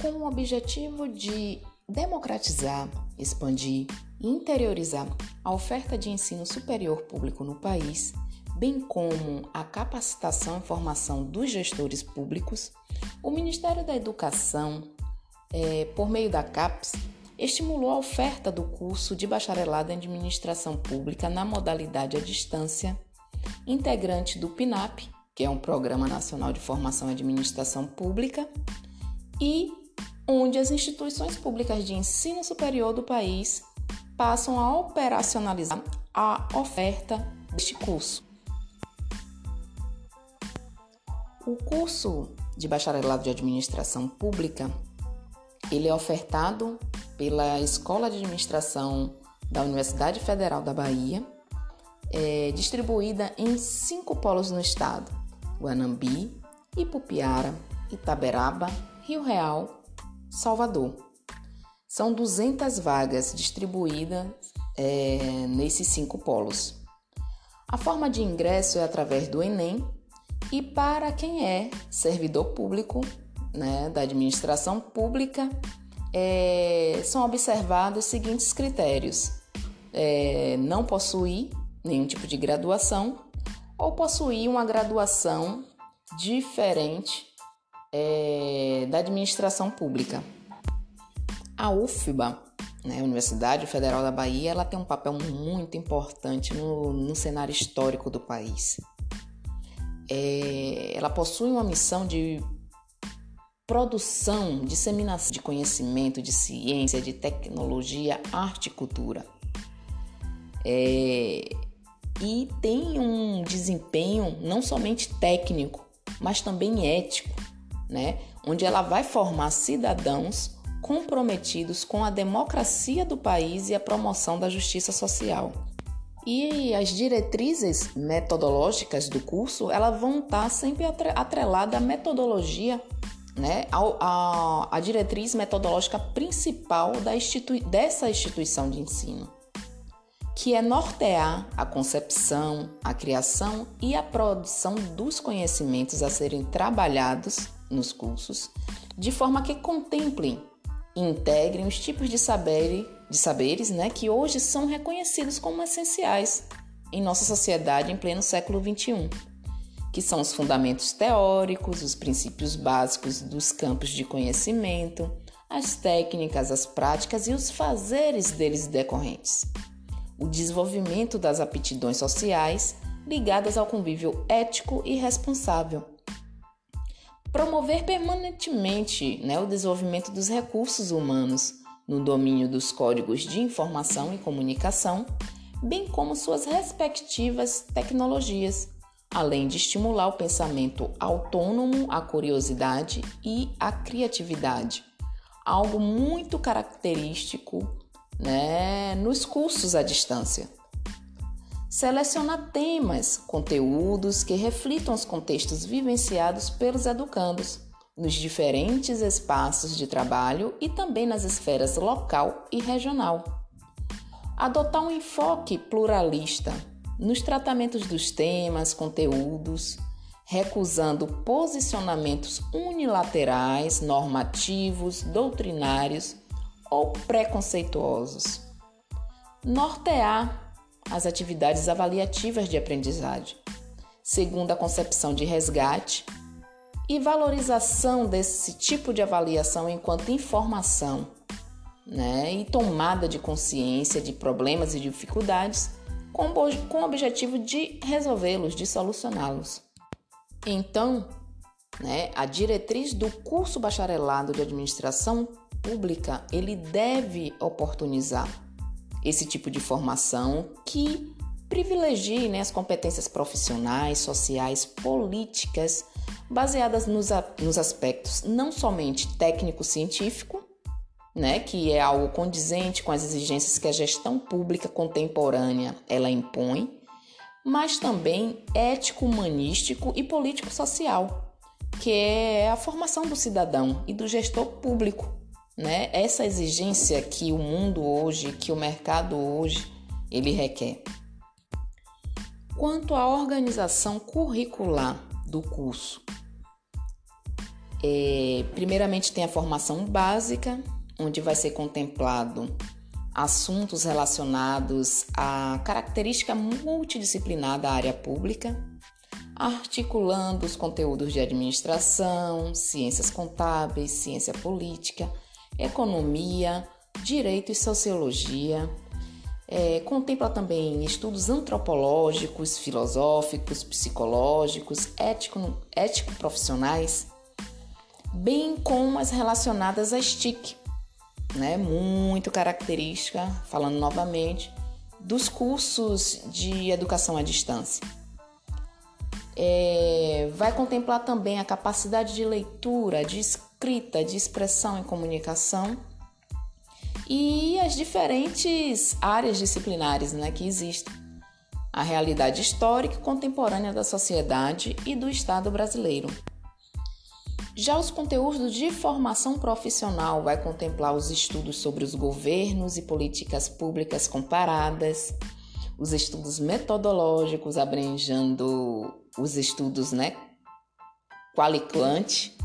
com o objetivo de democratizar, expandir e interiorizar a oferta de ensino superior público no país, bem como a capacitação e formação dos gestores públicos, o Ministério da Educação, é, por meio da CAPES, estimulou a oferta do curso de bacharelado em administração pública na modalidade à distância, integrante do PNAP, que é um Programa Nacional de Formação em Administração Pública, e onde as instituições públicas de ensino superior do país passam a operacionalizar a oferta deste curso. O curso de bacharelado de administração pública, ele é ofertado pela Escola de Administração da Universidade Federal da Bahia, é distribuída em cinco polos no estado: Guanambi, Ipupiara, Itaberaba, Rio Real, Salvador. São 200 vagas distribuídas é, nesses cinco polos. A forma de ingresso é através do Enem e para quem é servidor público né, da administração pública, é, são observados os seguintes critérios: é, não possuir nenhum tipo de graduação ou possuir uma graduação diferente é, da administração pública. A UFBA, né, Universidade Federal da Bahia, ela tem um papel muito importante no, no cenário histórico do país. É, ela possui uma missão de produção, disseminação de conhecimento, de ciência, de tecnologia, arte e cultura. É, e tem um desempenho não somente técnico, mas também ético, né? onde ela vai formar cidadãos comprometidos com a democracia do país e a promoção da justiça social. E as diretrizes metodológicas do curso, elas vão estar sempre atreladas à metodologia, né, a, a diretriz metodológica principal da institui dessa instituição de ensino, que é nortear a concepção, a criação e a produção dos conhecimentos a serem trabalhados nos cursos, de forma que contemplem e integrem os tipos de, saber, de saberes né, que hoje são reconhecidos como essenciais em nossa sociedade em pleno século XXI, que são os fundamentos teóricos, os princípios básicos dos campos de conhecimento, as técnicas, as práticas e os fazeres deles decorrentes. O desenvolvimento das aptidões sociais ligadas ao convívio ético e responsável, Promover permanentemente né, o desenvolvimento dos recursos humanos no domínio dos códigos de informação e comunicação, bem como suas respectivas tecnologias, além de estimular o pensamento autônomo, a curiosidade e a criatividade, algo muito característico né, nos cursos à distância. Selecionar temas, conteúdos que reflitam os contextos vivenciados pelos educandos nos diferentes espaços de trabalho e também nas esferas local e regional. Adotar um enfoque pluralista nos tratamentos dos temas, conteúdos, recusando posicionamentos unilaterais, normativos, doutrinários ou preconceituosos. Nortear as atividades avaliativas de aprendizagem, segundo a concepção de resgate. E valorização desse tipo de avaliação enquanto informação né, e tomada de consciência de problemas e dificuldades com, com o objetivo de resolvê-los, de solucioná-los. Então, né, a diretriz do curso bacharelado de administração pública ele deve oportunizar esse tipo de formação que privilegie né, as competências profissionais, sociais, políticas, baseadas nos, a, nos aspectos não somente técnico-científico, né, que é algo condizente com as exigências que a gestão pública contemporânea ela impõe, mas também ético-humanístico e político-social, que é a formação do cidadão e do gestor público né? Essa exigência que o mundo hoje, que o mercado hoje, ele requer. Quanto à organização curricular do curso, É, primeiramente tem a formação básica, onde vai ser contemplado assuntos relacionados à característica multidisciplinar da área pública, articulando os conteúdos de administração, ciências contábeis, ciência política, economia, direito e sociologia. É, contempla também estudos antropológicos, filosóficos, psicológicos, ético-profissionais, bem como as relacionadas às TIC, né, muito característica, falando novamente, dos cursos de educação à distância. É, vai contemplar também a capacidade de leitura, de escrita, de expressão e comunicação e as diferentes áreas disciplinares né, que existem. A realidade histórica e contemporânea da sociedade e do Estado brasileiro. Já os conteúdos de formação profissional vai contemplar os estudos sobre os governos e políticas públicas comparadas, os estudos metodológicos abrangendo os estudos, né, qualicante,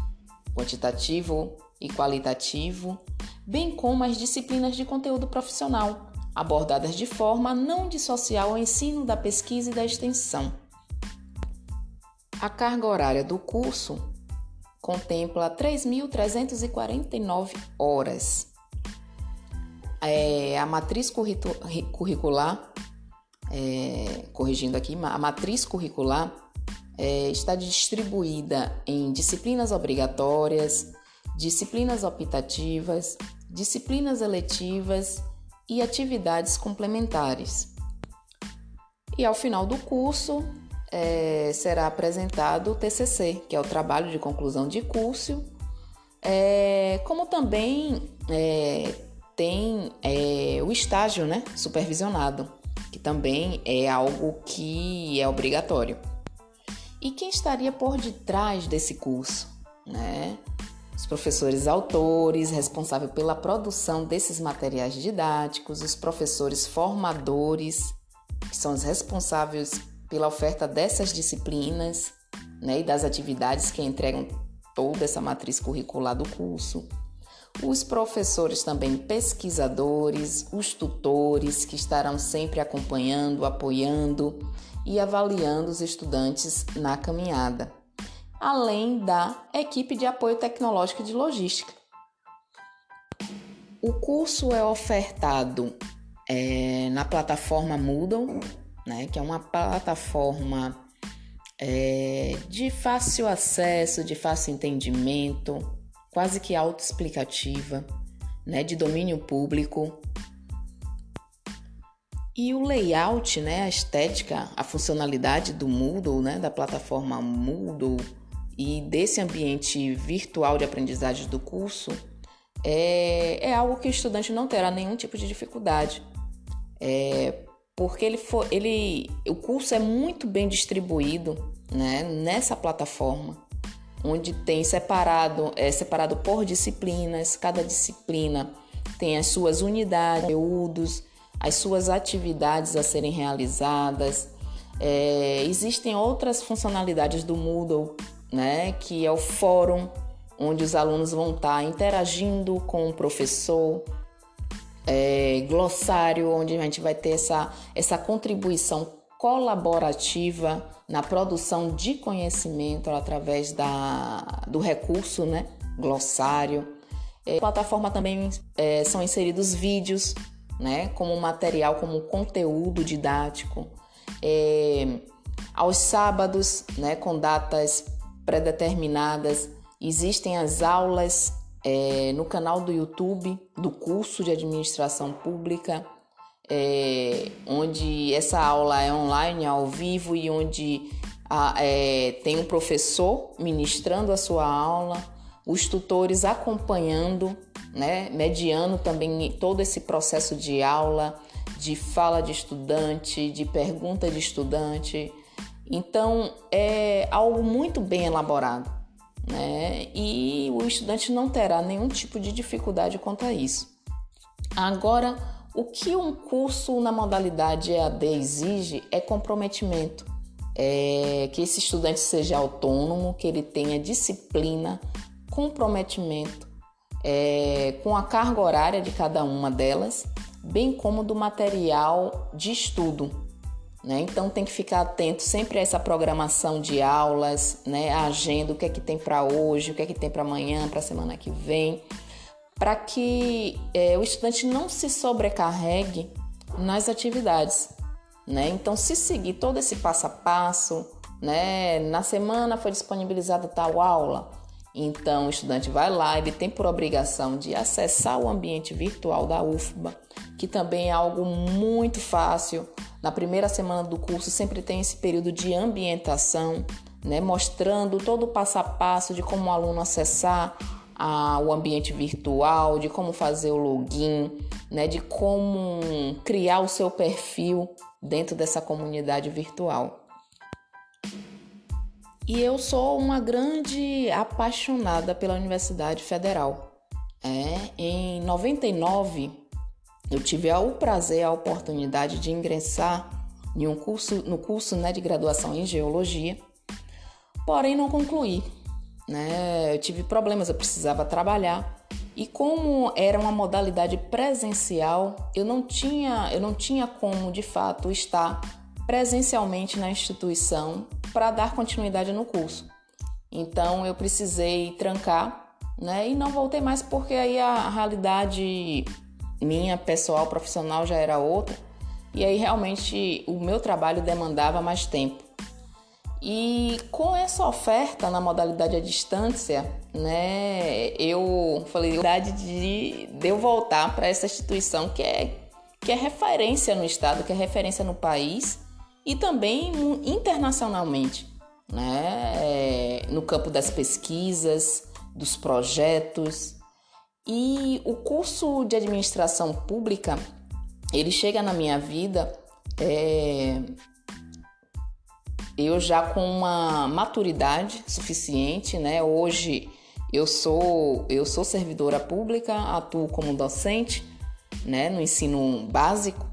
quantitativo e qualitativo, bem como as disciplinas de conteúdo profissional, abordadas de forma não dissociar o ensino da pesquisa e da extensão. A carga horária do curso contempla 3.349 horas. É, a matriz curricular, é, corrigindo aqui, a matriz curricular é, está distribuída em disciplinas obrigatórias, disciplinas optativas, disciplinas eletivas e atividades complementares. E ao final do curso, é, será apresentado o TCC, que é o trabalho de conclusão de curso, é, como também é, tem é, o estágio né, supervisionado, que também é algo que é obrigatório. E quem estaria por detrás desse curso? Né? Os professores autores, responsáveis pela produção desses materiais didáticos, os professores formadores, que são os responsáveis pela oferta dessas disciplinas né, e das atividades que entregam toda essa matriz curricular do curso. Os professores também pesquisadores, os tutores que estarão sempre acompanhando, apoiando e avaliando os estudantes na caminhada, além da equipe de apoio tecnológico de logística. O curso é ofertado é, na plataforma Moodle né, que é uma plataforma é, de fácil acesso, de fácil entendimento, quase que autoexplicativa, né, de domínio público. E o layout, né, a estética, a funcionalidade do Moodle, né, da plataforma Moodle e desse ambiente virtual de aprendizagem do curso, é, é algo que o estudante não terá nenhum tipo de dificuldade. É, porque ele for, ele, o curso é muito bem distribuído né, nessa plataforma, onde tem separado, é separado por disciplinas, cada disciplina tem as suas unidades, conteúdos, as suas atividades a serem realizadas. É, existem outras funcionalidades do Moodle, né, que é o fórum, onde os alunos vão estar interagindo com o professor, é, glossário, onde a gente vai ter essa, essa contribuição colaborativa na produção de conhecimento através da, do recurso, né? Glossário. É, plataforma também é, são inseridos vídeos, né? Como material, como conteúdo didático. É, aos sábados, né? Com datas pré-determinadas, existem as aulas é, no canal do YouTube do curso de administração pública, é, onde essa aula é online, ao vivo e onde a, é, tem um professor ministrando a sua aula, os tutores acompanhando, né, mediando também todo esse processo de aula, de fala de estudante, de pergunta de estudante. Então é algo muito bem elaborado né? E o estudante não terá nenhum tipo de dificuldade quanto a isso. Agora, o que um curso na modalidade EAD exige é comprometimento, é que esse estudante seja autônomo, que ele tenha disciplina, comprometimento é, com a carga horária de cada uma delas, bem como do material de estudo. Né? Então tem que ficar atento sempre a essa programação de aulas, né? a agenda, o que é que tem para hoje, o que é que tem para amanhã, para a semana que vem, para que é, o estudante não se sobrecarregue nas atividades. Né? Então, se seguir todo esse passo a passo, né? na semana foi disponibilizada tal aula, então o estudante vai lá, ele tem por obrigação de acessar o ambiente virtual da UFBA, que também é algo muito fácil. Na primeira semana do curso sempre tem esse período de ambientação, né? mostrando todo o passo a passo de como o aluno acessar a, o ambiente virtual, de como fazer o login, né, de como criar o seu perfil dentro dessa comunidade virtual. E eu sou uma grande apaixonada pela Universidade Federal. É, em 99, eu tive o prazer, a oportunidade de ingressar em um curso, no curso né, de graduação em Geologia, porém não concluí. Né? Eu tive problemas, eu precisava trabalhar e como era uma modalidade presencial, eu não tinha, eu não tinha como de fato estar presencialmente na instituição para dar continuidade no curso. Então eu precisei trancar, né? E não voltei mais porque aí a realidade minha pessoal profissional já era outra e aí realmente o meu trabalho demandava mais tempo. E com essa oferta na modalidade à distância, né, eu falei verdade de, de eu voltar para essa instituição que é, que é referência no estado, que é referência no país e também internacionalmente, né, é, no campo das pesquisas, dos projetos. E o curso de administração pública, ele chega na minha vida é, eu já com uma maturidade suficiente, né? Hoje eu sou eu sou servidora pública, atuo como docente, né, no ensino básico,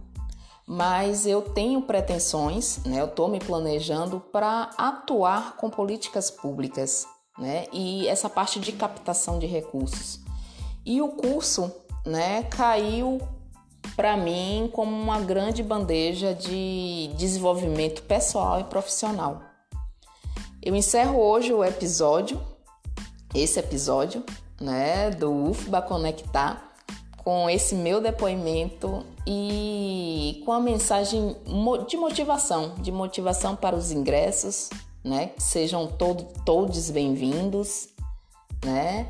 mas eu tenho pretensões, né? Eu estou me planejando para atuar com políticas públicas, né? E essa parte de captação de recursos. E o curso, né, caiu para mim como uma grande bandeja de desenvolvimento pessoal e profissional. Eu encerro hoje o episódio, esse episódio, né, do UFBA Conectar, com esse meu depoimento e com a mensagem de motivação, de motivação para os ingressos, né, que sejam todo, todos bem-vindos, né,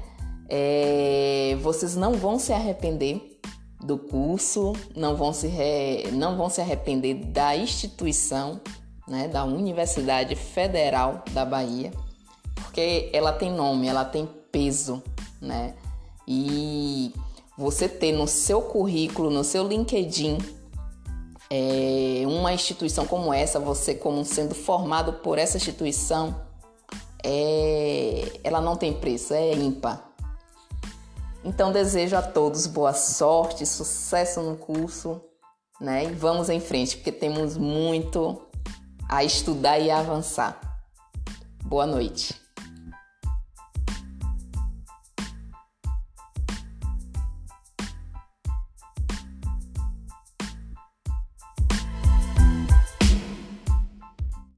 é, vocês não vão se arrepender do curso, não vão se, re... não vão se arrepender da instituição, né, da Universidade Federal da Bahia, porque ela tem nome, ela tem peso, né? E você ter no seu currículo, no seu LinkedIn, é, uma instituição como essa, você como sendo formado por essa instituição, é, ela não tem preço, é ímpar. Então desejo a todos boa sorte, sucesso no curso, né? E vamos em frente, porque temos muito a estudar e a avançar. Boa noite.